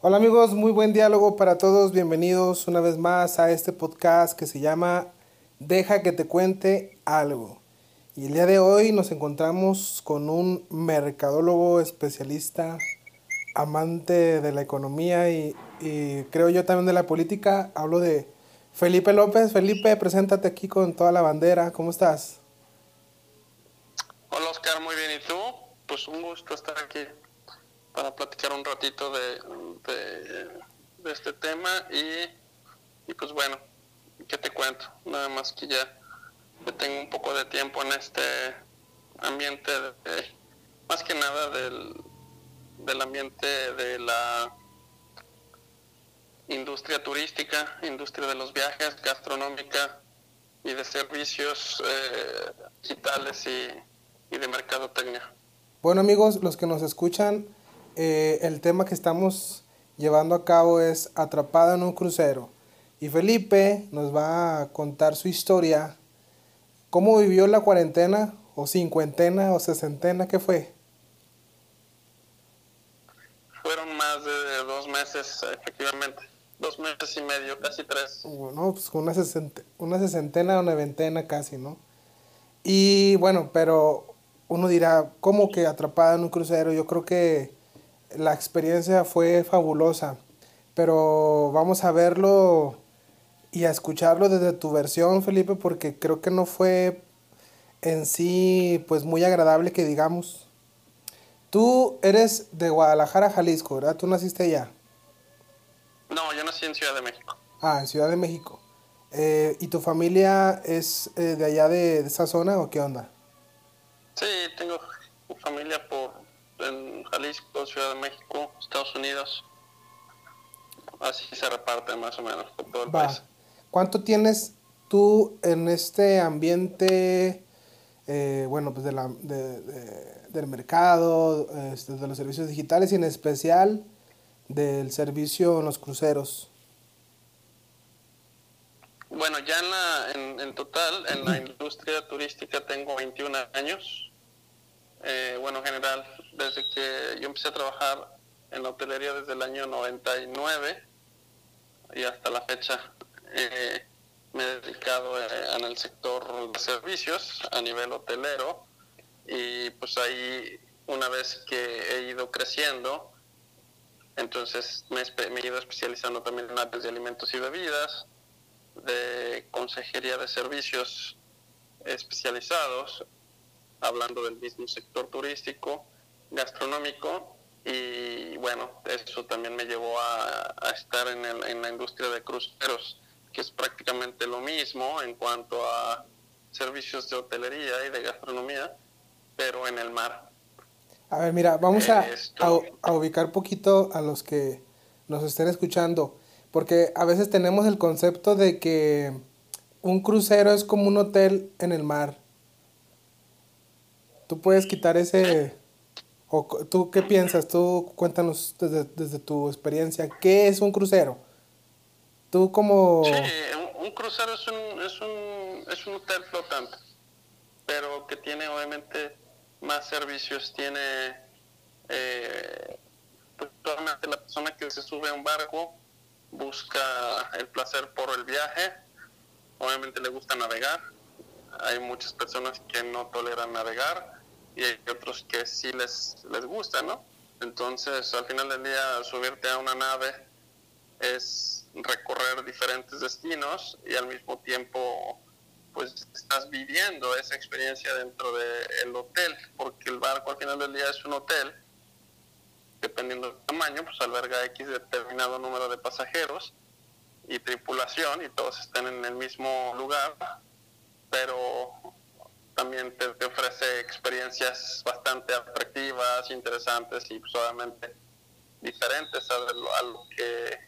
Hola amigos, muy buen diálogo para todos. Bienvenidos una vez más a este podcast que se llama Deja que te cuente algo. Y el día de hoy nos encontramos con un mercadólogo especialista, amante de la economía y, y creo yo también de la política. Hablo de Felipe López. Felipe, preséntate aquí con toda la bandera. ¿Cómo estás? Hola Oscar, muy bien. ¿Y tú? Pues un gusto estar aquí para platicar un ratito de, de, este tema y, y, pues bueno, ¿qué te cuento? Nada más que ya, ya tengo un poco de tiempo en este ambiente, de, más que nada del, del ambiente de la industria turística, industria de los viajes, gastronómica y de servicios eh, digitales y, y de mercadotecnia. Bueno amigos, los que nos escuchan, eh, el tema que estamos llevando a cabo es Atrapada en un crucero. Y Felipe nos va a contar su historia, cómo vivió la cuarentena, o cincuentena, o sesentena, ¿qué fue? Fueron más de dos meses, efectivamente. Dos meses y medio, casi tres. Bueno, pues una, sesenta, una sesentena una ventena casi, ¿no? Y bueno, pero uno dirá, ¿cómo que atrapada en un crucero? Yo creo que la experiencia fue fabulosa, pero vamos a verlo y a escucharlo desde tu versión, Felipe, porque creo que no fue en sí pues muy agradable que digamos. Tú eres de Guadalajara, Jalisco, ¿verdad? ¿Tú naciste allá? No, yo nací en Ciudad de México. Ah, en Ciudad de México. Eh, ¿Y tu familia es eh, de allá de, de esa zona o qué onda? Sí, tengo familia por en Jalisco, Ciudad de México, Estados Unidos. Así se reparte más o menos por todo el Va. país. ¿Cuánto tienes tú en este ambiente, eh, bueno, pues de la, de, de- del mercado, este, de los servicios digitales y en especial del servicio en los cruceros? Bueno, ya en, la, en, en total, en la industria turística tengo 21 años. Eh, bueno, en general, desde que yo empecé a trabajar en la hotelería desde el año 99 y hasta la fecha eh, me he dedicado eh, en el sector de servicios a nivel hotelero y pues ahí una vez que he ido creciendo, entonces me, me he ido especializando también en áreas de alimentos y bebidas, de consejería de servicios especializados, hablando del mismo sector turístico, gastronómico, y bueno, eso también me llevó a, a estar en, el- en la industria de cruceros, que es prácticamente lo mismo en cuanto a servicios de hotelería y de gastronomía, pero en el mar. A ver, mira, vamos a, a, a ubicar poquito a los que nos estén escuchando, porque a veces tenemos el concepto de que un crucero es como un hotel en el mar. Tú puedes quitar ese... O, ¿Tú qué piensas? Tú cuéntanos desde, desde tu experiencia, ¿qué es un crucero? Tú como... Sí, un, un crucero es un, es, un, es un hotel flotante, pero que tiene obviamente más servicios, tiene eh, pues, la persona que se sube a un barco busca el placer por el viaje, obviamente le gusta navegar, hay muchas personas que no toleran navegar y hay otros que sí les, les gusta, ¿no? Entonces al final del día subirte a una nave es recorrer diferentes destinos y al mismo tiempo pues estás viviendo esa experiencia dentro del hotel, porque el barco al final del día es un hotel, dependiendo del tamaño, pues alberga X determinado número de pasajeros y tripulación y todos están en el mismo lugar, pero también te, ofrece experiencias bastante atractivas, interesantes y pues diferentes a lo, a lo que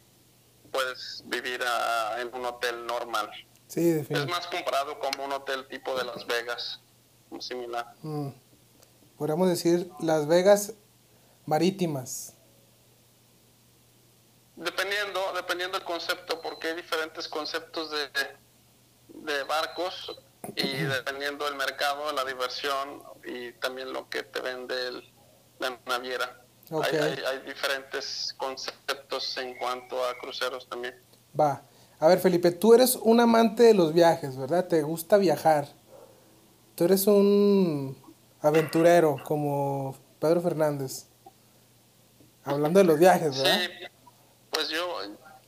puedes vivir a- en un hotel normal. Sí, Es más comparado como un hotel tipo de Las Vegas, similar. Mm. Podríamos decir Las Vegas marítimas. Dependiendo, dependiendo del concepto, porque hay diferentes conceptos de, de barcos y dependiendo del mercado, la diversión y también lo que te vende el, la naviera. Hay, hay, diferentes conceptos en cuanto a cruceros también. Va. A ver, Felipe, tú eres un amante de los viajes, ¿verdad? Te gusta viajar. Tú eres un aventurero como Pedro Fernández. Hablando de los viajes, ¿verdad? Sí, pues yo,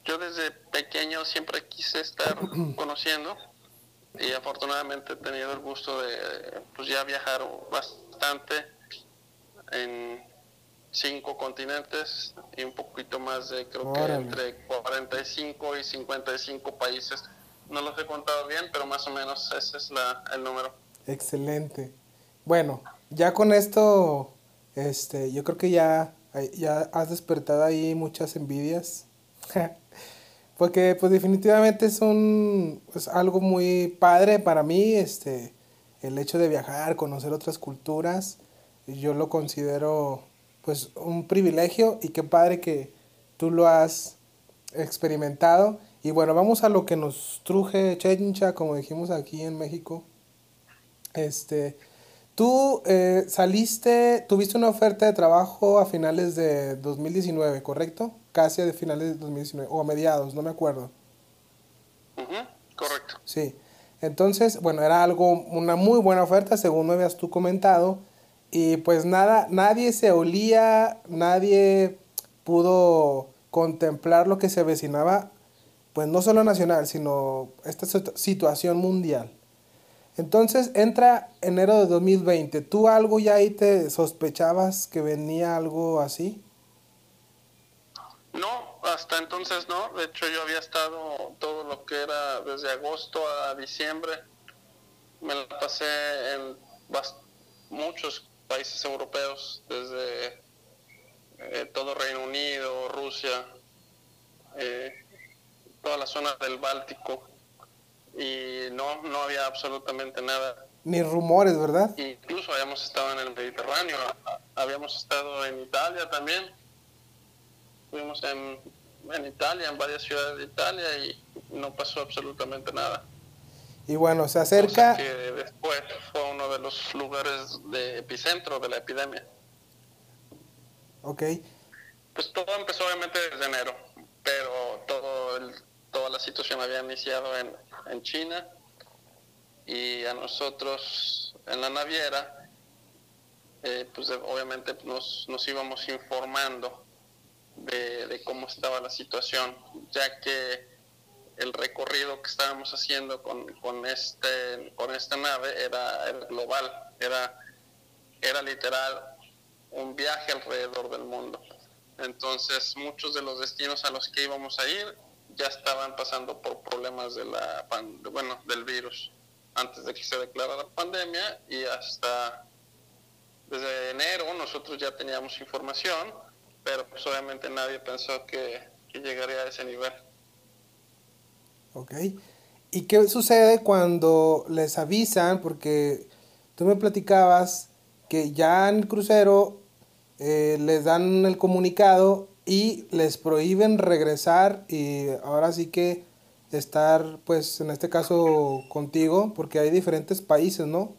yo desde pequeño siempre quise estar conociendo y afortunadamente he tenido el gusto de pues ya viajar bastante en cinco continentes y un poquito más de creo que entre 45 y 55 países. No los he contado bien, pero más o menos ese es la, el número. Excelente. Bueno, ya con esto, este, yo creo que ya, ya has despertado ahí muchas envidias. Porque pues definitivamente es un es algo muy padre para mí, este, el hecho de viajar, conocer otras culturas, yo lo considero pues un privilegio y qué padre que tú lo has experimentado. Y bueno, vamos a lo que nos truje Chencha, como dijimos aquí en México. Este, tú eh, saliste, tuviste una oferta de trabajo a finales de 2019, ¿correcto? casi a finales de 2019, o a mediados, no me acuerdo. correcto. Sí. Entonces, bueno, era algo, una muy buena oferta, según me habías tú comentado. Y pues nada, nadie se olía, nadie pudo contemplar lo que se avecinaba, pues no solo nacional, sino esta situación mundial. Entonces entra enero de 2020. ¿Tú algo ya ahí te sospechabas que venía algo así? No, hasta entonces no. De hecho, yo había estado todo lo que era desde agosto a diciembre. Me la pasé en muchos países europeos, desde eh, todo Reino Unido, Rusia, eh, toda la zona del Báltico. Y no, no había absolutamente nada. Ni rumores, ¿verdad? Incluso habíamos estado en el Mediterráneo, habíamos estado en Italia también Fuimos en, en Italia, en varias ciudades de Italia y no pasó absolutamente nada. Y bueno, se acerca... que después fue uno de los lugares de epicentro de la epidemia. Ok. Pues todo empezó obviamente desde enero, pero todo toda la situación había iniciado en, en China y a nosotros en la naviera, eh, pues obviamente nos, nos íbamos informando de, cómo estaba la situación, ya que el recorrido que estábamos haciendo con, con, este, con esta nave era, global, era, era literal un viaje alrededor del mundo. Entonces muchos de los destinos a los que íbamos a ir ya estaban pasando por problemas de la bueno, del virus antes de que se declarara la pandemia y hasta desde enero nosotros ya teníamos información pero pues obviamente nadie pensó que, llegaría a ese nivel. Ok. ¿Y qué sucede cuando les avisan? Porque tú me platicabas que ya en el crucero eh, les dan el comunicado y les prohíben regresar y ahora sí que estar, pues en este caso contigo, porque hay diferentes países, ¿no?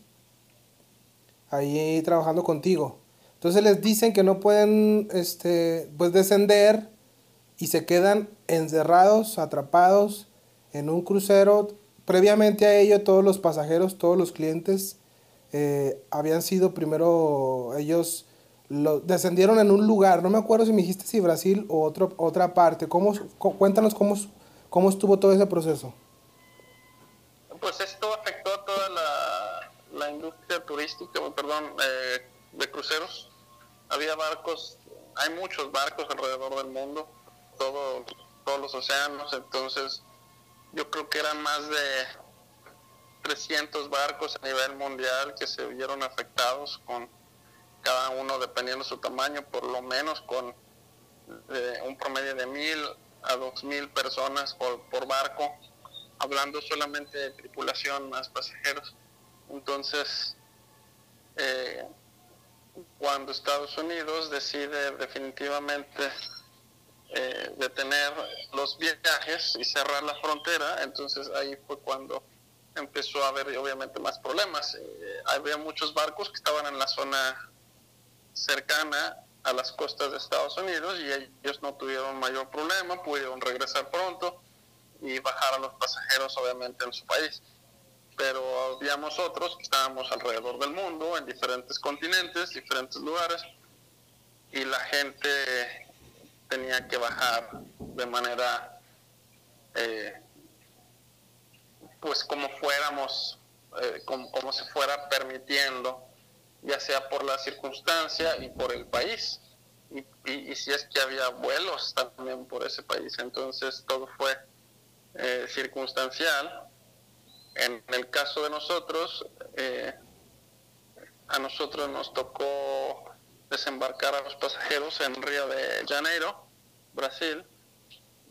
Ahí trabajando contigo. Entonces les dicen que no pueden este, pues descender y se quedan encerrados, atrapados en un crucero. Previamente a ello todos los pasajeros, todos los clientes eh, habían sido primero, ellos lo, descendieron en un lugar, no me acuerdo si me dijiste si Brasil o otro, otra parte. ¿Cómo, cuéntanos cómo, cómo estuvo todo ese proceso. Pues esto afectó a toda la, la industria turística, perdón, eh, de cruceros había barcos, hay muchos barcos alrededor del mundo, todo, todos los océanos, entonces yo creo que eran más de 300 barcos a nivel mundial que se vieron afectados con cada uno dependiendo su tamaño, por lo menos con eh, un promedio de mil a dos mil personas por, por barco, hablando solamente de tripulación más pasajeros. Entonces, eh, cuando Estados Unidos decide definitivamente eh, detener los viajes y cerrar la frontera, entonces ahí fue cuando empezó a haber obviamente más problemas. Eh, había muchos barcos que estaban en la zona cercana a las costas de Estados Unidos y ellos no tuvieron mayor problema, pudieron regresar pronto y bajar a los pasajeros obviamente en su país. Pero habíamos otros que estábamos alrededor del mundo, en diferentes continentes, diferentes lugares, y la gente tenía que bajar de manera eh, pues como fuéramos, eh, como, como, se fuera permitiendo, ya sea por la circunstancia y por el país, y, y, si es que había vuelos también por ese país, entonces todo fue eh, circunstancial. En el caso de nosotros, a nosotros nos tocó desembarcar a los pasajeros en Río de Janeiro, Brasil,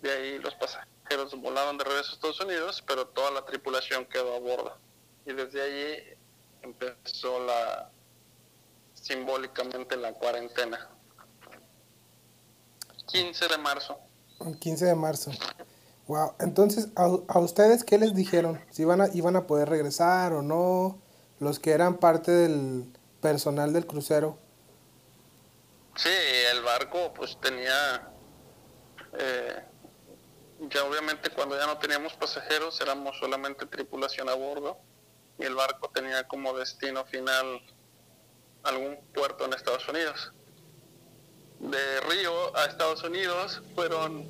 de ahí los pasajeros volaron de regreso a Estados Unidos, pero toda la tripulación quedó a bordo. Y desde allí empezó la simbólicamente la cuarentena. 15 de marzo. 15 de marzo. Wow. Entonces, ¿a, ¿a, ustedes qué les dijeron? ¿Si iban a, iban a poder regresar o no? Los que eran parte del personal del crucero. Sí, el barco pues tenía eh, ya obviamente cuando ya no teníamos pasajeros éramos solamente tripulación a bordo y el barco tenía como destino final algún puerto en Estados Unidos. De Río a Estados Unidos fueron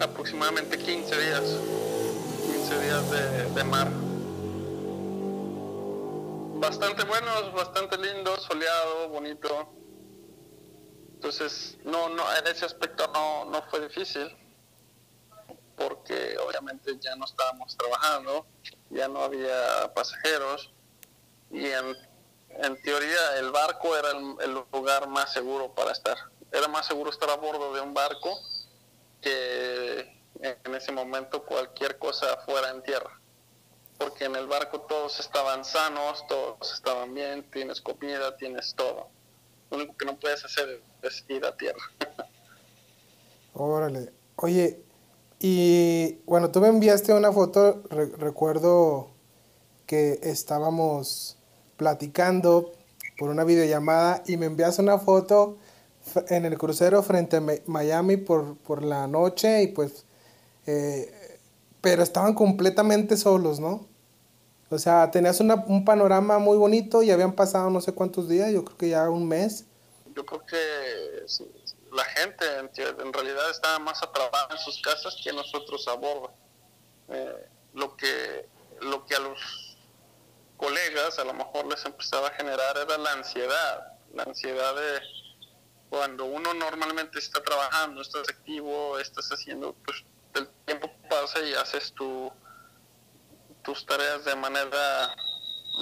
aproximadamente 15 días, 15 días de, de mar. Bastante buenos, bastante lindos, soleado, bonito. Entonces, no, no, en ese aspecto no, no fue difícil porque obviamente ya no estábamos trabajando, ya no había pasajeros y en, en teoría el barco era el, lugar más seguro para estar. Era más seguro estar a bordo de un barco que en ese momento cualquier cosa fuera en tierra. Porque en el barco todos estaban sanos, todos estaban bien, tienes comida, tienes todo. Lo único que no puedes hacer es ir a tierra. Órale. Oye, y bueno, tú me enviaste una foto, recuerdo que estábamos platicando por una videollamada y me enviaste una foto en el crucero frente a Miami por, por la noche y pues, eh, pero estaban completamente solos, ¿no? O sea, tenías una, un panorama muy bonito y habían pasado no sé cuántos días, yo creo que ya un mes. Yo creo que la gente en, realidad estaba más atrapada en sus casas que nosotros a bordo. Eh, lo, que, lo que a los colegas a lo mejor les empezaba a generar era la ansiedad, la ansiedad de cuando uno normalmente está trabajando, estás activo, estás haciendo, pues el tiempo pasa y haces tu, tus tareas de manera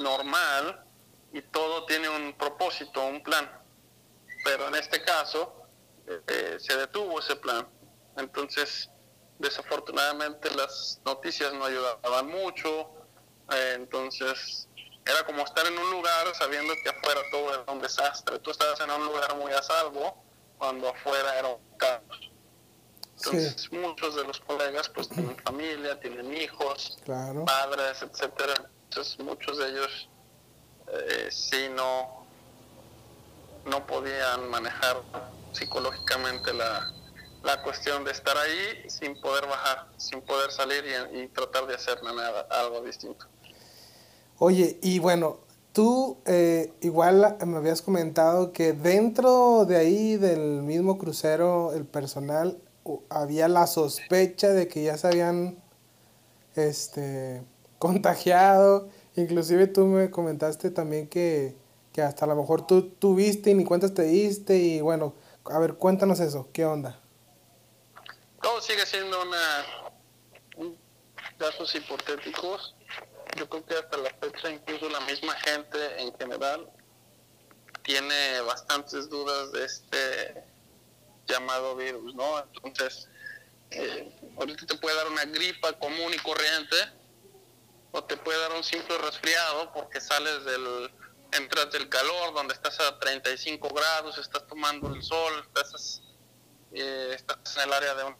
normal y todo tiene un propósito, un plan. Pero en este caso, eh, se detuvo ese plan. Entonces, desafortunadamente las noticias no ayudaban mucho, eh, entonces era como estar en un lugar sabiendo que afuera todo era un desastre. Tú estabas en un lugar muy a salvo cuando afuera era un caos. Entonces muchos de los colegas pues tienen familia, tienen hijos, padres, etcétera. Entonces muchos de ellos eh, sí no, no podían manejar psicológicamente la, la cuestión de estar ahí sin poder bajar, sin poder salir y, tratar de hacer nada, algo distinto. Oye, y bueno, tú eh, igual me habías comentado que dentro de ahí del mismo crucero, el personal, había la sospecha de que ya se habían este, contagiado. Inclusive tú me comentaste también que, que hasta a lo mejor tú tuviste y ni cuentas te diste y bueno, a ver, cuéntanos eso, ¿qué onda? Todo sigue siendo una datos hipotéticos. Yo creo que hasta la fecha incluso la misma gente en general tiene bastantes dudas de este llamado virus, ¿no? Entonces, eh, ahorita te puede dar una gripa común y corriente o te puede dar un simple resfriado porque sales del entras del calor, donde estás a 35 grados, estás tomando el sol, estás, eh, estás en el área de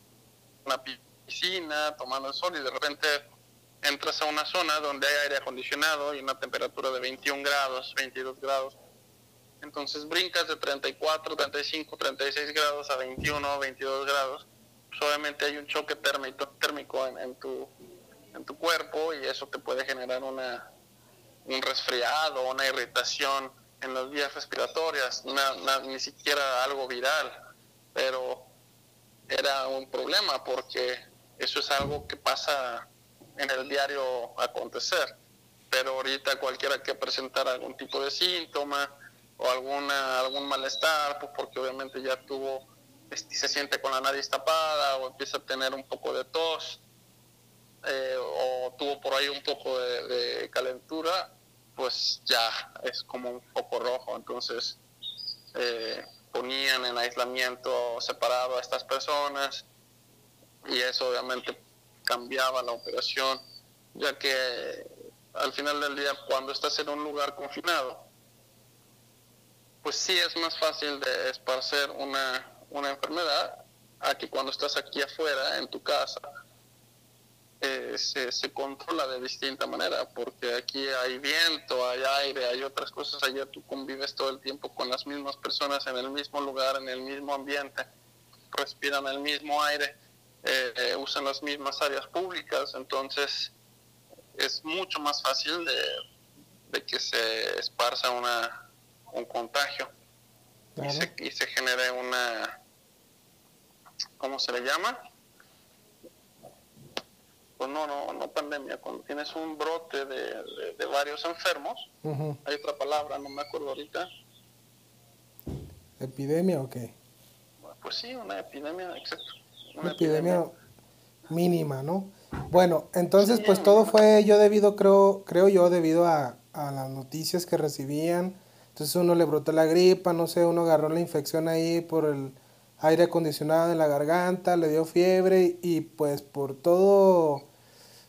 una piscina tomando el sol y de repente entras a una zona donde hay aire acondicionado y una temperatura de 21 grados, 22 grados. Entonces brincas de 34, 35, 36 grados a 21, 22 grados. Pues obviamente hay un choque térmico, en, tu, en tu cuerpo y eso te puede generar una, un resfriado, una irritación en las vías respiratorias, ni siquiera algo viral, pero era un problema porque eso es algo que pasa en el diario acontecer. Pero ahorita cualquiera que presentara algún tipo de síntoma o alguna algún malestar, pues porque obviamente ya tuvo, este, se siente con la nariz tapada o empieza a tener un poco de tos eh, o tuvo por ahí un poco de, calentura, pues ya es como un poco rojo. Entonces eh, ponían en aislamiento separado a estas personas y eso obviamente cambiaba la operación, ya que al final del día cuando estás en un lugar confinado, pues sí es más fácil de esparcer una, una enfermedad a que cuando estás aquí afuera, en tu casa, eh, se, se, controla de distinta manera, porque aquí hay viento, hay aire, hay otras cosas, allá tú convives todo el tiempo con las mismas personas en el mismo lugar, en el mismo ambiente, respiran el mismo aire eh, usan las mismas áreas públicas, entonces es mucho más fácil de, que se esparza una, un contagio y, se, y se genere una, ¿cómo se le llama? Pues no, no, no pandemia, cuando tienes un brote de, varios enfermos, hay otra palabra, no me acuerdo ahorita. ¿Epidemia o qué? Pues sí, una epidemia, exacto una epidemia mínima, ¿no? Bueno, entonces pues todo fue yo debido, creo, creo yo, debido a, las noticias que recibían. Entonces uno le brotó la gripa, no sé, uno agarró la infección ahí por el aire acondicionado en la garganta, le dio fiebre y pues por todo,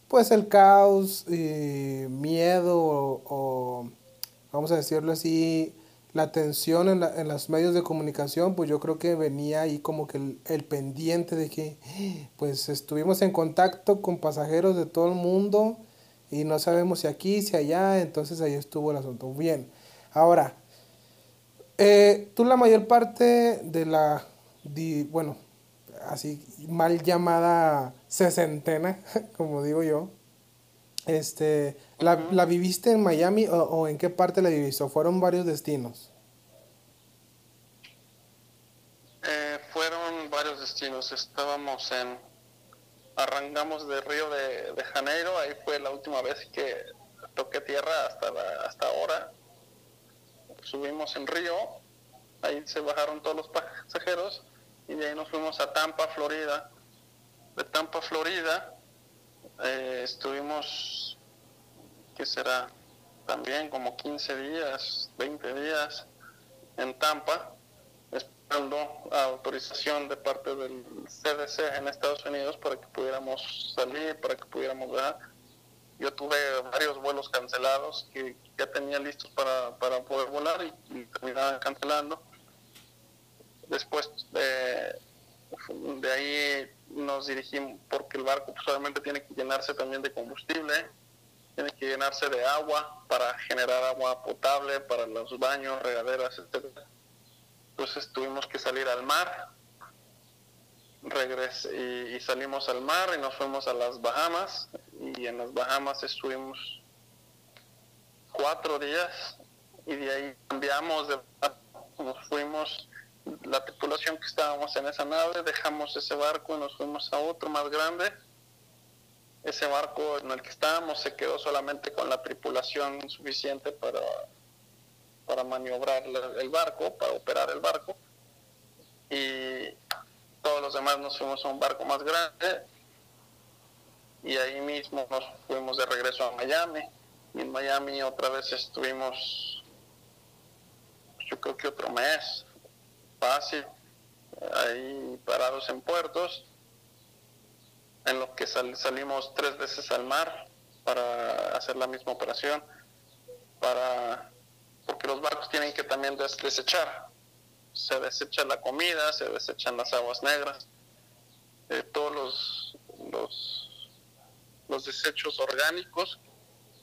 pues el caos y miedo o vamos a decirlo así, la tensión en, en, los medios de comunicación, pues yo creo que venía ahí como que el, pendiente de que, pues estuvimos en contacto con pasajeros de todo el mundo y no sabemos si aquí, si allá, entonces ahí estuvo el asunto. Bien, ahora, eh, tú la mayor parte de la, bueno, así mal llamada sesentena, como digo yo, este, ¿la, ¿la viviste en Miami o, o, en qué parte la viviste? ¿O fueron varios destinos? Eh, fueron varios destinos. Estábamos en. Arrancamos de Río de, de, Janeiro, ahí fue la última vez que toqué tierra hasta, hasta ahora. Subimos en Río, ahí se bajaron todos los pasajeros y de ahí nos fuimos a Tampa, Florida. De Tampa, Florida, eh, estuvimos, ¿qué será? También como 15 días, 20 días en Tampa, esperando autorización de parte del CDC en Estados Unidos para que pudiéramos salir, para que pudiéramos ver. Yo tuve varios vuelos cancelados que ya tenía listos para, para poder volar cancelando. Después de, de ahí nos dirigimos porque el barco pues, solamente tiene que llenarse también de combustible, tiene que llenarse de agua para generar agua potable para los baños, regaderas, etc. Entonces tuvimos que salir al mar, regresé y, salimos al mar y nos fuimos a las Bahamas y en las Bahamas estuvimos cuatro días y de ahí cambiamos, de, nos fuimos la tripulación que estábamos en esa nave, dejamos ese barco y nos fuimos a otro más grande. Ese barco en el que estábamos se quedó solamente con la tripulación suficiente para, para maniobrar el barco, para operar el barco. Y todos los demás nos fuimos a un barco más grande y ahí mismo nos fuimos de regreso a Miami. Y en Miami otra vez estuvimos, yo creo que otro mes, fácil, ahí parados en puertos, en los que salimos tres veces al mar para hacer la misma operación, para porque los barcos tienen que también desechar. Se desecha la comida, se desechan las aguas negras, eh, todos los, los los desechos orgánicos,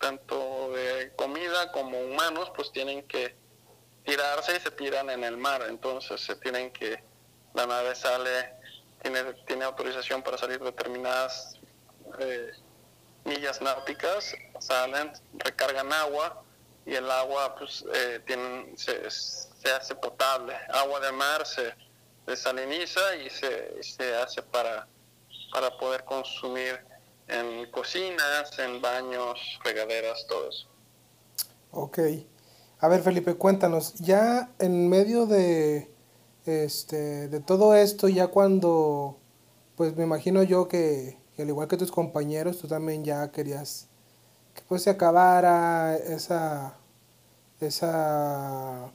tanto de comida como humanos, pues tienen que tirarse y se tiran en el mar. Entonces se tienen que, la nave sale, tiene, tiene autorización para salir determinadas eh, millas náuticas, salen, recargan agua y el agua pues eh, tienen, se, hace potable. Agua de mar se desaliniza y se, se hace para, para poder consumir en cocinas, en baños, regaderas, todo eso. Ok. A ver, Felipe, cuéntanos, ya en medio de, este, de todo esto, ya cuando, pues me imagino yo que, al igual que tus compañeros, tú también ya querías que pues se acabara esa, esa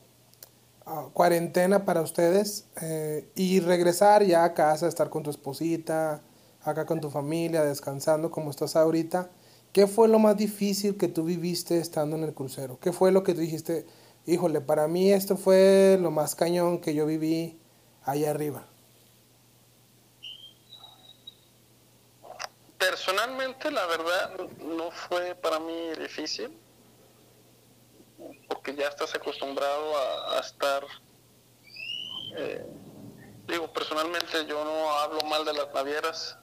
ah, cuarentena para ustedes eh, y regresar ya a casa, estar con tu esposita, acá con tu familia, descansando como estás ahorita. ¿Qué fue lo más difícil que tú viviste estando en el crucero? ¿Qué fue lo que tú dijiste, híjole, para mí esto fue lo más cañón que yo viví allá arriba? Personalmente, la verdad, no fue para mí difícil, porque ya estás acostumbrado a, estar... Eh, digo, personalmente yo no hablo mal de las navieras,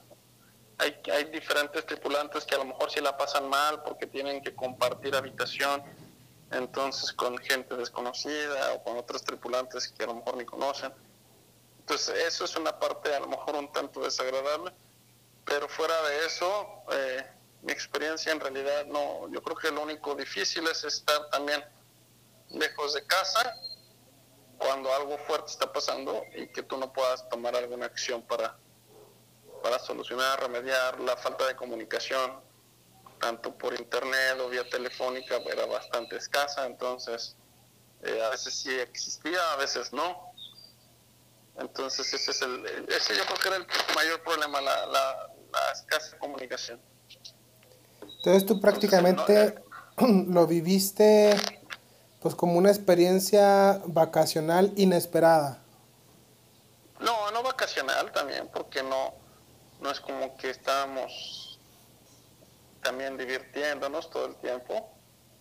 hay, hay diferentes tripulantes que a lo mejor sí la pasan mal porque tienen que compartir habitación, entonces con gente desconocida o con otros tripulantes que a lo mejor ni conocen. Entonces eso es una parte a lo mejor un tanto desagradable, pero fuera de eso, eh, mi experiencia en realidad no, yo creo que lo único difícil es estar también lejos de casa cuando algo fuerte está pasando y que tú no puedas tomar alguna acción para, para solucionar, remediar la falta de comunicación, tanto por internet o vía telefónica, era bastante escasa, entonces eh, a veces sí existía, a veces no. Entonces ese es el, ese yo creo que era el mayor problema, la, la, escasa comunicación. Entonces tú prácticamente lo viviste pues como una experiencia vacacional inesperada. No, no vacacional también, porque no, no es como que estábamos también divirtiéndonos todo el tiempo.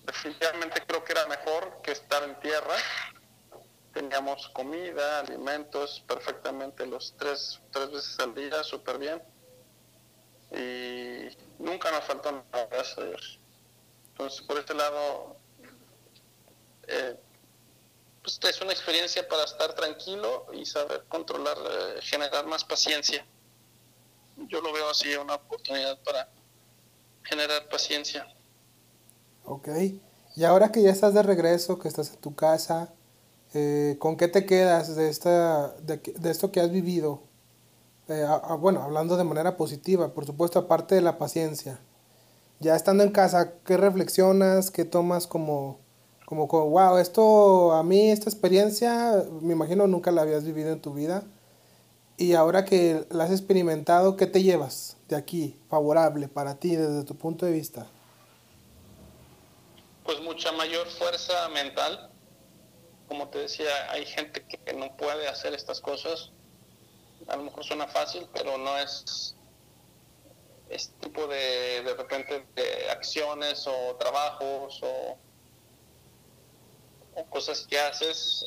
Definitivamente creo que era mejor que estar en tierra. Teníamos comida, alimentos perfectamente los tres, tres veces al día, súper bien. Y nunca nos faltó nada. Entonces, por este lado, eh, pues es una experiencia para estar tranquilo y saber controlar, eh, generar más paciencia yo lo veo así, una oportunidad para generar paciencia. Ok, y ahora que ya estás de regreso, que estás en tu casa, eh, ¿con qué te quedas de, esta, de, esto que has vivido? Eh, bueno, hablando de manera positiva, por supuesto, aparte de la paciencia. Ya estando en casa, ¿qué reflexionas? ¿Qué tomas como, como, como, wow, esto a mí, esta experiencia, me imagino nunca la habías vivido en tu vida? Y ahora que la has experimentado, ¿qué te llevas de aquí favorable para ti desde tu punto de vista? Pues mucha mayor fuerza mental. Como te decía, hay gente que no puede hacer estas cosas. A lo mejor suena fácil, pero no es este tipo de, de repente, de acciones o trabajos o, o cosas que haces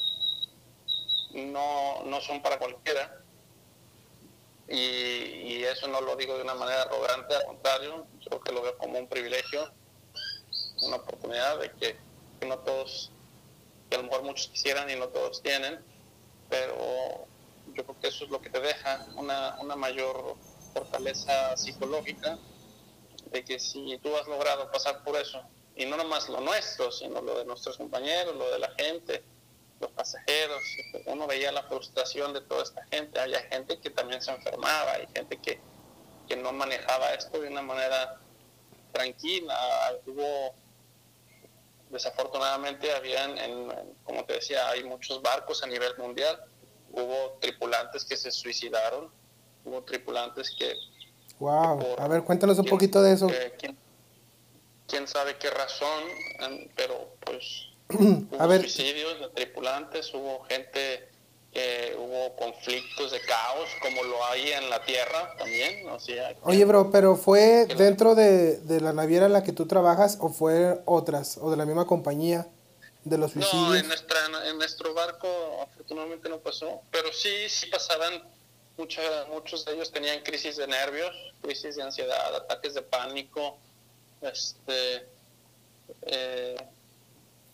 no, no son para cualquiera y, eso no lo digo de una manera arrogante, al contrario, yo creo que lo veo como un privilegio, una oportunidad de que, no todos, que a lo mejor muchos quisieran y no todos tienen, pero yo creo que eso es lo que te deja una, una mayor fortaleza psicológica de que si tú has logrado pasar por eso, y no nomás lo nuestro, sino lo de nuestros compañeros, lo de la gente, los pasajeros, uno veía la frustración de toda esta gente, había gente que también se enfermaba, hay gente que, que no manejaba esto de una manera tranquila, hubo, desafortunadamente habían, en, como te decía, hay muchos barcos a nivel mundial, hubo tripulantes que se suicidaron, hubo tripulantes que... Wow, a ver, cuéntanos un poquito de eso. quién, quién sabe qué razón, pero pues hubo suicidios de tripulantes, hubo gente que hubo conflictos de caos, como lo hay en la tierra también. O sea, Oye, bro, pero ¿fue dentro de, de, la naviera en la que tú trabajas o fue otras, o de la misma compañía de los suicidios? No, en, nuestra, en nuestro barco afortunadamente no pasó, pero sí, sí pasaban, mucha, muchos de ellos tenían crisis de nervios, crisis de ansiedad, ataques de pánico, este... Eh,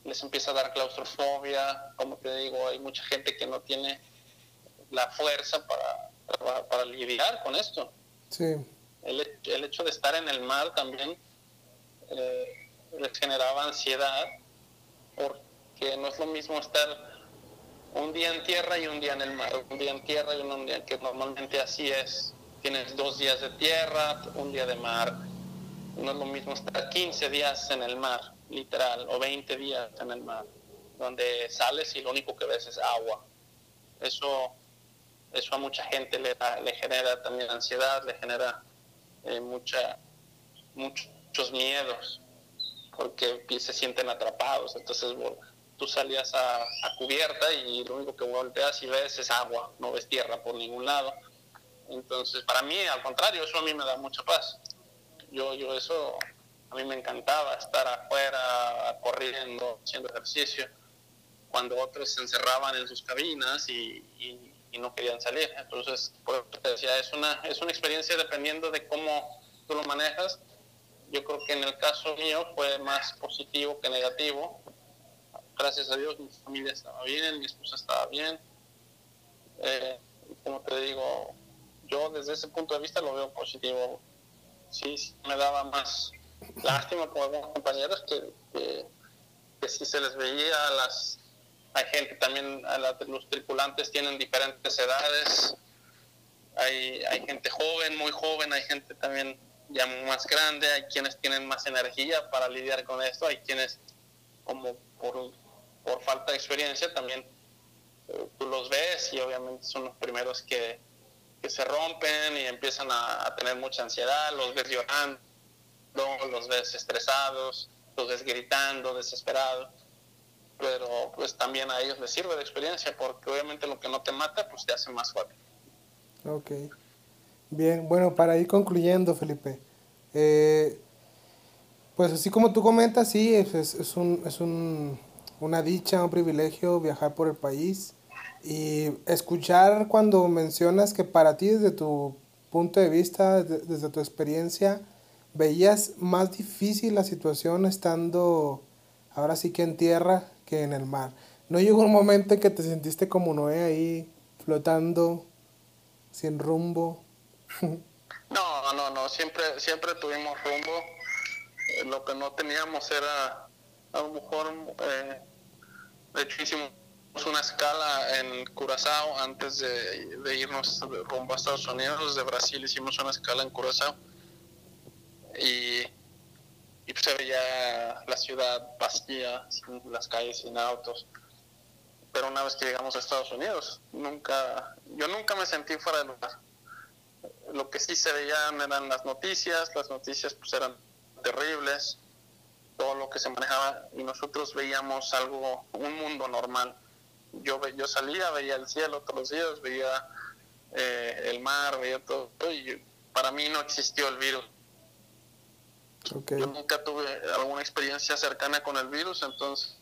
les empieza a dar claustrofobia, como te digo, hay mucha gente que no tiene la fuerza para, para, lidiar con esto. Sí. El, el, hecho de estar en el mar también eh, les generaba ansiedad, porque no es lo mismo estar un día en tierra y un día en el mar, un día en tierra y un día que normalmente así es. Tienes dos días de tierra, un día de mar. No es lo mismo estar 15 días en el mar literal, o 20 días en el mar, donde sales y lo único que ves es agua. Eso, eso a mucha gente le, le genera también ansiedad, le genera eh, mucha, muchos miedos, porque se sienten atrapados. Entonces tú salías a, a, cubierta y lo único que volteas y ves es agua, no ves tierra por ningún lado. Entonces, para mí, al contrario, eso a mí me da mucha paz. Yo, yo eso a mí me encantaba estar afuera corriendo, haciendo ejercicio, cuando otros se encerraban en sus cabinas y, no querían salir. Entonces, por te decía, es una, es una experiencia dependiendo de cómo tú lo manejas. Yo creo que en el caso mío fue más positivo que negativo. Gracias a Dios mi familia estaba bien, mi esposa estaba bien. Eh, como te digo, yo desde ese punto de vista lo veo positivo. Sí, sí me daba más, lástima por algunos compañeros que, que, si se les veía a las hay gente también a los tripulantes tienen diferentes edades hay, hay gente joven muy joven hay gente también ya más grande hay quienes tienen más energía para lidiar con esto hay quienes como por, por falta de experiencia también eh, tú los ves y obviamente son los primeros que, que se rompen y empiezan a tener mucha ansiedad los ves llorando los ves estresados, los ves gritando, desesperados, pero pues también a ellos les sirve de experiencia porque obviamente lo que no te mata pues te hace más fuerte. Ok. Bien, bueno, para ir concluyendo, Felipe, eh, pues así como tú comentas, sí, es, es, un, es un, una dicha, un privilegio viajar por el país y escuchar cuando mencionas que para ti desde tu punto de vista, desde tu experiencia, ¿Veías más difícil la situación estando ahora sí que en tierra que en el mar? ¿No llegó un momento en que te sentiste como Noé ahí flotando sin rumbo? no, no, no, siempre, siempre tuvimos rumbo. Eh, lo que no teníamos era a lo mejor, eh, de hecho hicimos una escala en Curazao antes de, de irnos rumbo a Estados Unidos, de Brasil hicimos una escala en Curazao y, pues, se veía la ciudad vacía, sin las calles sin autos. Pero una vez que llegamos a Estados Unidos, nunca, yo nunca me sentí fuera de lugar. Lo que sí se veían eran las noticias, las noticias pues eran terribles, todo lo que se manejaba y nosotros veíamos algo, un mundo normal. Yo, yo salía, veía el cielo todos los días, veía eh, el mar, veía todo, y para mí no existió el virus yo nunca tuve alguna experiencia cercana con el virus, entonces...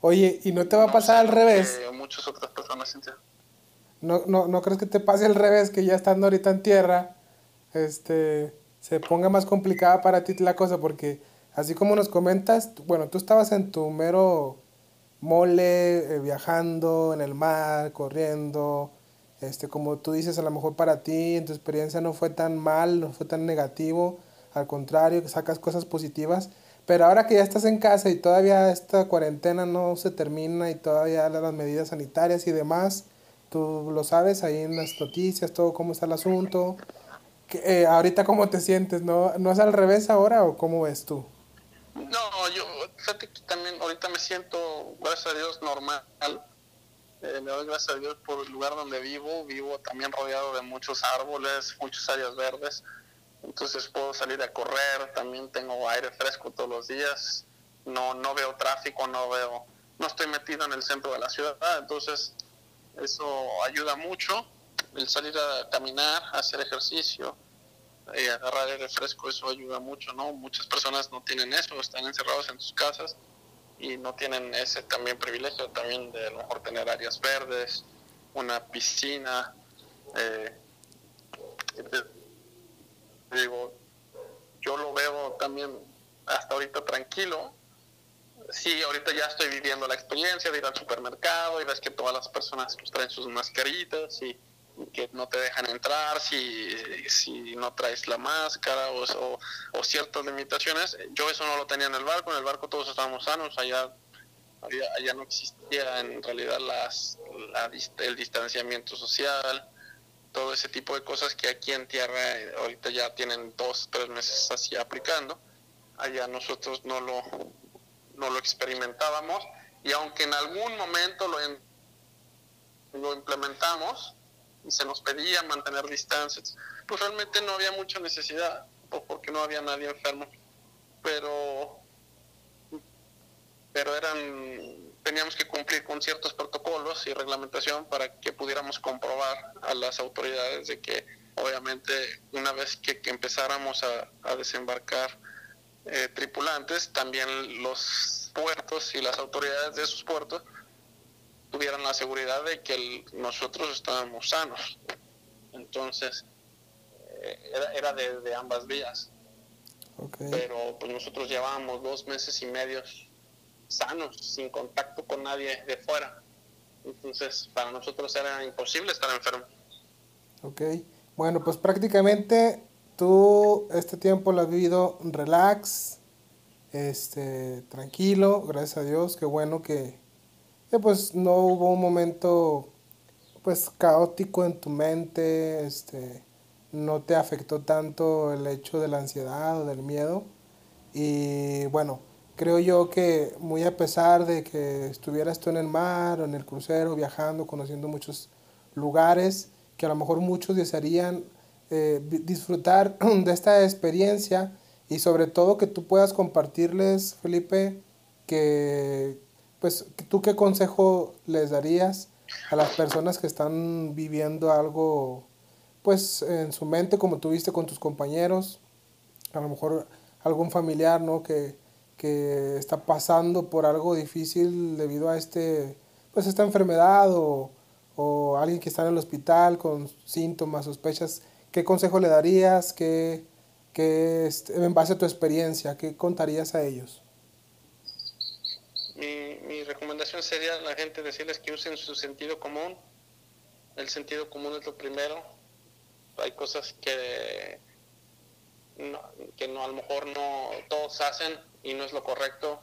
Oye, ¿y no te va a pasar al revés? muchas otras personas ¿No, no, ¿No crees que te pase al revés, que ya estando ahorita en tierra, este, se ponga más complicada para ti la cosa? Porque así como nos comentas, bueno, tú estabas en tu mero mole, eh, viajando en el mar, corriendo, este, como tú dices, a lo mejor para ti, en tu experiencia no fue tan mal, no fue tan negativo, al contrario, que sacas cosas positivas. Pero ahora que ya estás en casa y todavía esta cuarentena no se termina y todavía las medidas sanitarias y demás, tú lo sabes ahí en las noticias, todo cómo está el asunto. Eh, ahorita cómo te sientes, ¿no? ¿No es al revés ahora o cómo ves tú? No, yo fíjate que también ahorita me siento, gracias a Dios, normal. Eh, me doy gracias a Dios por el lugar donde vivo. Vivo también rodeado de muchos árboles, muchas áreas verdes entonces puedo salir a correr, también tengo aire fresco todos los días, no, no veo tráfico, no veo, no estoy metido en el centro de la ciudad, entonces eso ayuda mucho. El salir a caminar, hacer ejercicio, y agarrar el refresco, eso ayuda mucho, ¿no? Muchas personas no tienen eso, están encerrados en sus casas y no tienen ese también privilegio también de a lo mejor tener áreas verdes, una piscina. Eh, digo, yo lo veo también hasta ahorita tranquilo. Sí, ahorita ya estoy viviendo la experiencia de ir al supermercado y ves que todas las personas pues, traen sus mascaritas y que no te dejan entrar si, si no traes la máscara o, o, ciertas limitaciones. Yo eso no lo tenía en el barco, en el barco todos estábamos sanos, allá, allá, no existía en realidad las, el distanciamiento social, todo ese tipo de cosas que aquí en tierra eh, ahorita ya tienen dos, tres meses así aplicando, allá nosotros no lo, no lo experimentábamos. Y aunque en algún momento lo, lo implementamos, y se nos pedía mantener distancias, pues realmente no había mucha necesidad, porque no había nadie enfermo, pero, pero eran, teníamos que cumplir con ciertos protocolos y reglamentación para que pudiéramos comprobar a las autoridades de que obviamente una vez que, empezáramos a, desembarcar eh, tripulantes, también los puertos y las autoridades de esos puertos tuvieran la seguridad de que nosotros estábamos sanos. Entonces, eh, era, de, ambas vías. Pero pues nosotros llevábamos dos meses y medio sanos, sin contacto con nadie de fuera. Entonces, para nosotros era imposible estar enfermo. Ok. Bueno, pues prácticamente tú este tiempo lo has vivido relax, este, tranquilo, gracias a Dios, qué bueno que, pues no hubo un momento pues caótico en tu mente, este, no te afectó tanto el hecho de la ansiedad o del miedo. Y bueno, creo yo que muy a pesar de que estuvieras tú en el mar o en el crucero, viajando, conociendo muchos lugares, que a lo mejor muchos desearían eh, disfrutar de esta experiencia y sobre todo que tú puedas compartirles, Felipe, que, pues, ¿tú qué consejo les darías a las personas que están viviendo algo, pues, en su mente, como tuviste con tus compañeros? A lo mejor algún familiar, ¿no? Que, que está pasando por algo difícil debido a este, pues, esta enfermedad o, o alguien que está en el hospital con síntomas, sospechas. ¿Qué consejo le darías? ¿Qué, qué, este, en base a tu experiencia, qué contarías a ellos? mi, mi recomendación sería a la gente decirles que usen su sentido común. El sentido común es lo primero. Hay cosas que, no, que no, a lo mejor no todos hacen y no es lo correcto.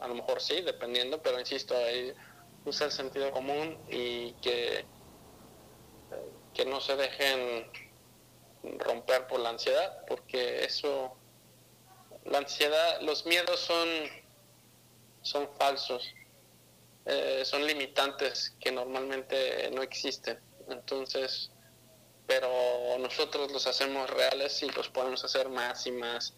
A lo mejor sí, dependiendo, pero insisto, ahí usa el sentido común y que, que no se dejen romper por la ansiedad, porque eso, la ansiedad, los miedos son son falsos, eh, son limitantes que normalmente no existen. Entonces, pero nosotros los hacemos reales y los podemos hacer más y más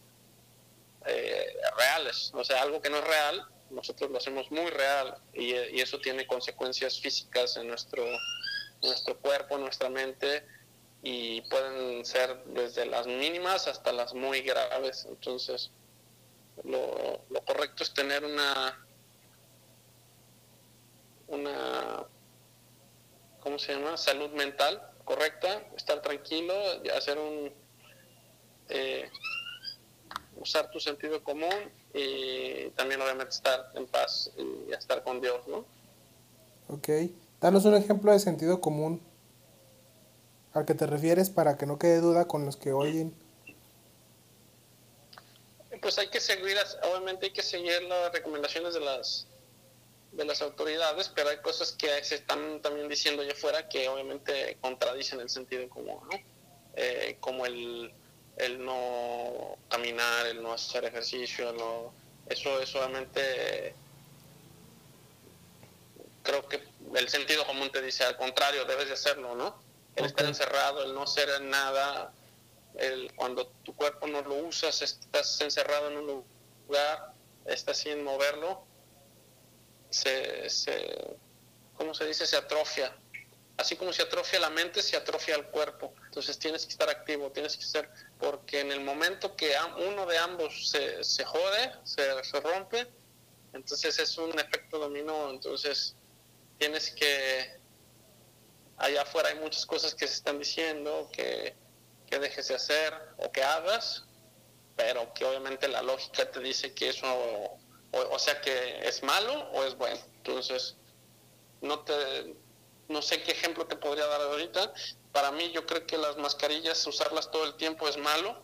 eh, reales. O sea, algo que no es real, nosotros lo hacemos muy real y, eso tiene consecuencias físicas en nuestro, cuerpo, nuestra mente y pueden ser desde las mínimas hasta las muy graves. Entonces, lo, correcto es tener una, una, ¿cómo se llama? Salud mental correcta, estar tranquilo, hacer un, eh, usar tu sentido común y también obviamente estar en paz y estar con Dios, ¿no? Ok, danos un ejemplo de sentido común al que te refieres para que no quede duda con los que oyen pues hay que seguir, obviamente hay que seguir las recomendaciones de las de las autoridades, pero hay cosas que se están también diciendo allá afuera que obviamente contradicen el sentido común, ¿no? Eh, como el, el no caminar, el no hacer ejercicio, no, eso es obviamente creo que el sentido común te dice al contrario, debes de hacerlo, ¿no? El estar encerrado, el no hacer nada, el, cuando tu cuerpo no lo usas, estás encerrado en un lugar, estás sin moverlo, se, se ¿cómo se dice? Se atrofia. Así como se atrofia la mente, se atrofia el cuerpo. Entonces tienes que estar activo, tienes que ser, porque en el momento que uno de ambos se, se jode, se, se rompe, entonces es un efecto dominó, entonces tienes que, allá afuera hay muchas cosas que se están diciendo, que, que dejes de hacer o que hagas, pero que obviamente la lógica te dice que eso, o, sea, que es malo o es bueno. Entonces, no te, no sé qué ejemplo te podría dar ahorita. Para mí, yo creo que las mascarillas, usarlas todo el tiempo es malo.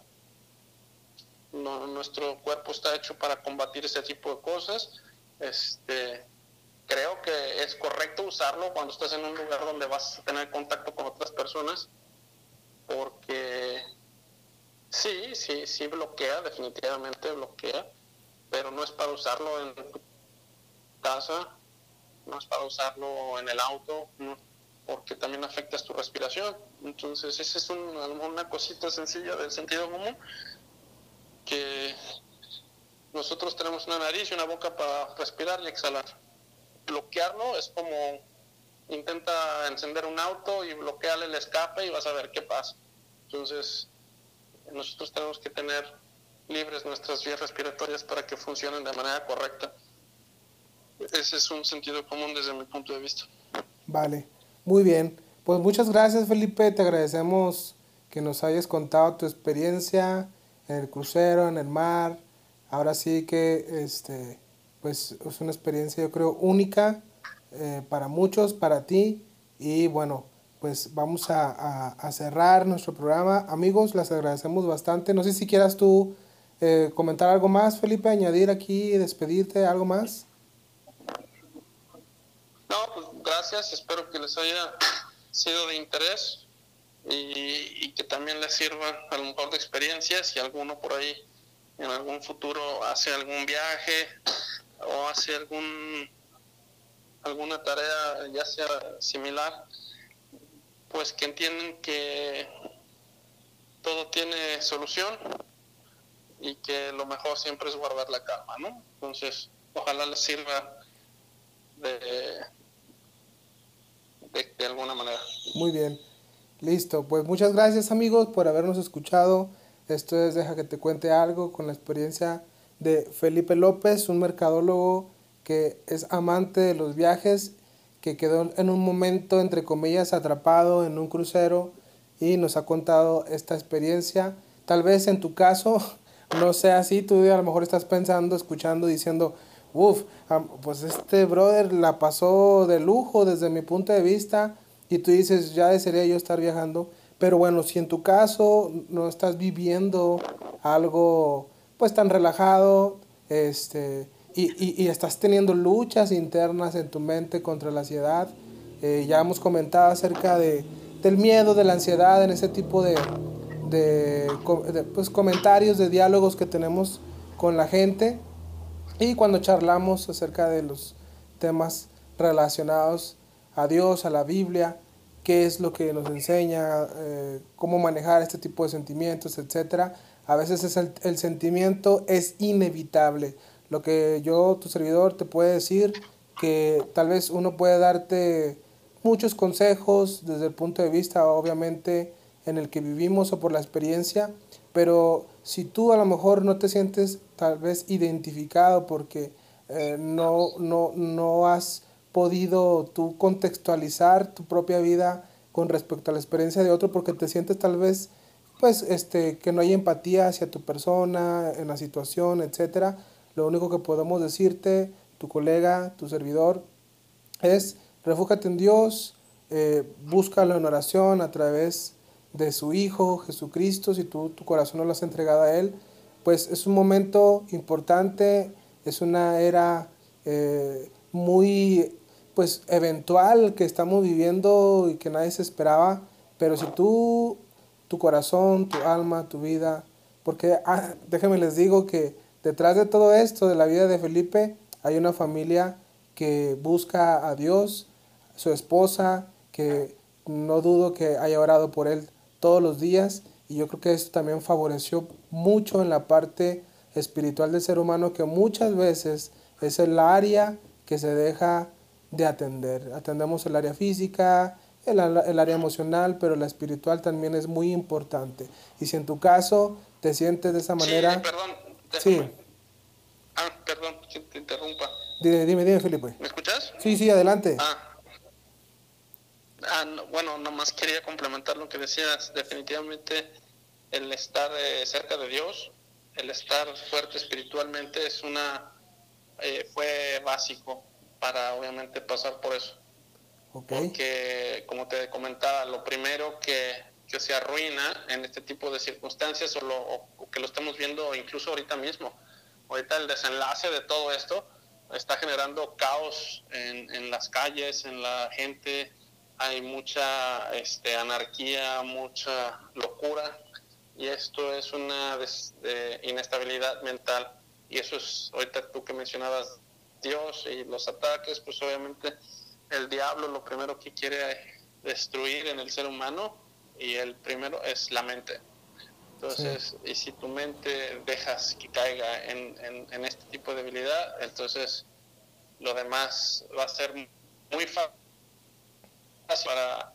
Nuestro cuerpo está hecho para combatir ese tipo de cosas. Este, creo que es correcto usarlo cuando estás en un lugar donde vas a tener contacto con otras personas, porque Sí, sí, sí bloquea, definitivamente bloquea, pero no es para usarlo en tu casa, no es para usarlo en el auto, porque también afectas tu respiración. Entonces, esa es una cosita sencilla del sentido común, que nosotros tenemos una nariz y una boca para respirar y exhalar. Bloquearlo es como intenta encender un auto y bloquearle el escape y vas a ver qué pasa. Entonces, nosotros tenemos que tener libres nuestras vías respiratorias para que funcionen de manera correcta. Ese es un sentido común desde mi punto de vista. Vale, muy bien. Pues muchas gracias Felipe, te agradecemos que nos hayas contado tu experiencia en el crucero, en el mar. Ahora sí que este, pues es una experiencia yo creo única eh, para muchos, para ti. Y bueno, pues vamos a, cerrar nuestro programa. Amigos, les agradecemos bastante. No sé si quieras tú eh, comentar algo más, Felipe, añadir aquí, despedirte, algo más. No, pues gracias, espero que les haya sido de interés y, que también les sirva a lo mejor de experiencia si alguno por ahí en algún futuro hace algún viaje o hace algún alguna tarea ya sea similar pues que entienden que todo tiene solución y que lo mejor siempre es guardar la calma, ¿no? Entonces, ojalá les sirva de, de, alguna manera. Muy bien, listo. Pues muchas gracias amigos por habernos escuchado. Esto es Deja que te cuente algo con la experiencia de Felipe López, un mercadólogo que es amante de los viajes que quedó en un momento, entre comillas, atrapado en un crucero y nos ha contado esta experiencia. Tal vez en tu caso no sea así, tú a lo mejor estás pensando, escuchando, diciendo, uff, pues este brother la pasó de lujo desde mi punto de vista y tú dices, ya desearía yo estar viajando. Pero bueno, si en tu caso no estás viviendo algo pues tan relajado, este, y, y, estás teniendo luchas internas en tu mente contra la ansiedad. Eh, ya hemos comentado acerca de, del miedo, de la ansiedad, en ese tipo de, de, pues, comentarios, de diálogos que tenemos con la gente. Y cuando charlamos acerca de los temas relacionados a Dios, a la Biblia, qué es lo que nos enseña, eh, cómo manejar este tipo de sentimientos, etc. A veces es el, el sentimiento es inevitable lo que yo, tu servidor, te puede decir, que tal vez uno puede darte muchos consejos desde el punto de vista, obviamente, en el que vivimos o por la experiencia, pero si tú a lo mejor no te sientes tal vez identificado porque eh, no, no, no has podido tú contextualizar tu propia vida con respecto a la experiencia de otro porque te sientes tal vez pues este que no hay empatía hacia tu persona en la situación etcétera. Lo único que podemos decirte, tu colega, tu servidor, es refújate en Dios, eh, búscalo en oración a través de su Hijo Jesucristo, si tú tu corazón no lo has entregado a Él, pues es un momento importante, es una era eh, muy pues eventual que estamos viviendo y que nadie se esperaba, pero si tú, tu corazón, tu alma, tu vida, porque ah, déjenme les digo que Detrás de todo esto, de la vida de Felipe, hay una familia que busca a Dios, su esposa, que no dudo que haya orado por él todos los días y yo creo que esto también favoreció mucho en la parte espiritual del ser humano que muchas veces es el área que se deja de atender. Atendemos el área física, el, el, área emocional, pero la espiritual también es muy importante. Y si en tu caso te sientes de esa manera... Sí, perdón. Sí. Ah, perdón, que te interrumpa. Dime, dime, dime, Felipe. ¿Me escuchas? Sí, sí, adelante. Ah. Ah, no, bueno, nomás quería complementar lo que decías. Definitivamente el estar eh, cerca de Dios, el estar fuerte espiritualmente es una eh, fue básico para obviamente pasar por eso. Porque, como te comentaba, lo primero que, que, se arruina en este tipo de circunstancias, o, lo, o que lo estamos viendo incluso ahorita mismo, ahorita el desenlace de todo esto está generando caos en, en las calles, en la gente, hay mucha este, anarquía, mucha locura, y esto es una inestabilidad mental. Y eso es, ahorita tú que mencionabas Dios y los ataques, pues obviamente el diablo lo primero que quiere destruir en el ser humano y el primero es la mente. Entonces, y si tu mente dejas que caiga en, en, este tipo de debilidad, entonces lo demás va a ser muy fácil para,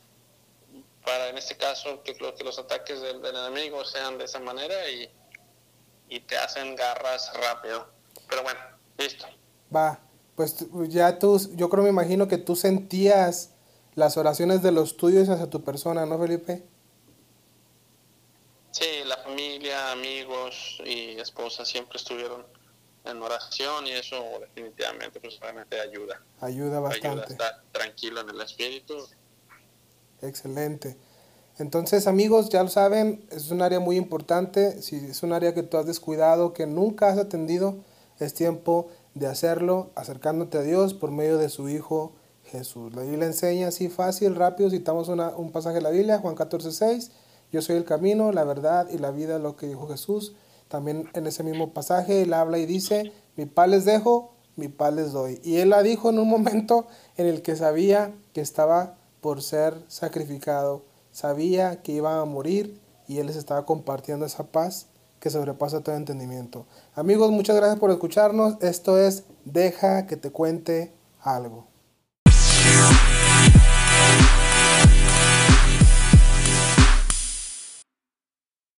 para en este caso que, que los ataques del, del, enemigo sean de esa manera y, y te hacen garras rápido. Pero bueno, listo. Va, pues ya tú, yo creo, me imagino que tú sentías las oraciones de los tuyos hacia tu persona, ¿no, Felipe? Sí, la familia, amigos y esposa siempre estuvieron en oración y eso definitivamente pues realmente ayuda. Ayuda bastante. Ayuda a estar tranquilo en el espíritu. Excelente. Entonces, amigos, ya lo saben, es un área muy importante. Si es un área que tú has descuidado, que nunca has atendido, es tiempo de hacerlo acercándote a Dios por medio de su Hijo Jesús. La Biblia enseña así fácil, rápido, citamos una, un pasaje de la Biblia, Juan 14, 6. Yo soy el camino, la verdad y la vida, lo que dijo Jesús. También en ese mismo pasaje él habla y dice, mi paz les dejo, mi paz les doy. Y él la dijo en un momento en el que sabía que estaba por ser sacrificado, sabía que iba a morir y él les estaba compartiendo esa paz que sobrepasa todo entendimiento. Amigos, muchas gracias por escucharnos. Esto es Deja que te cuente algo.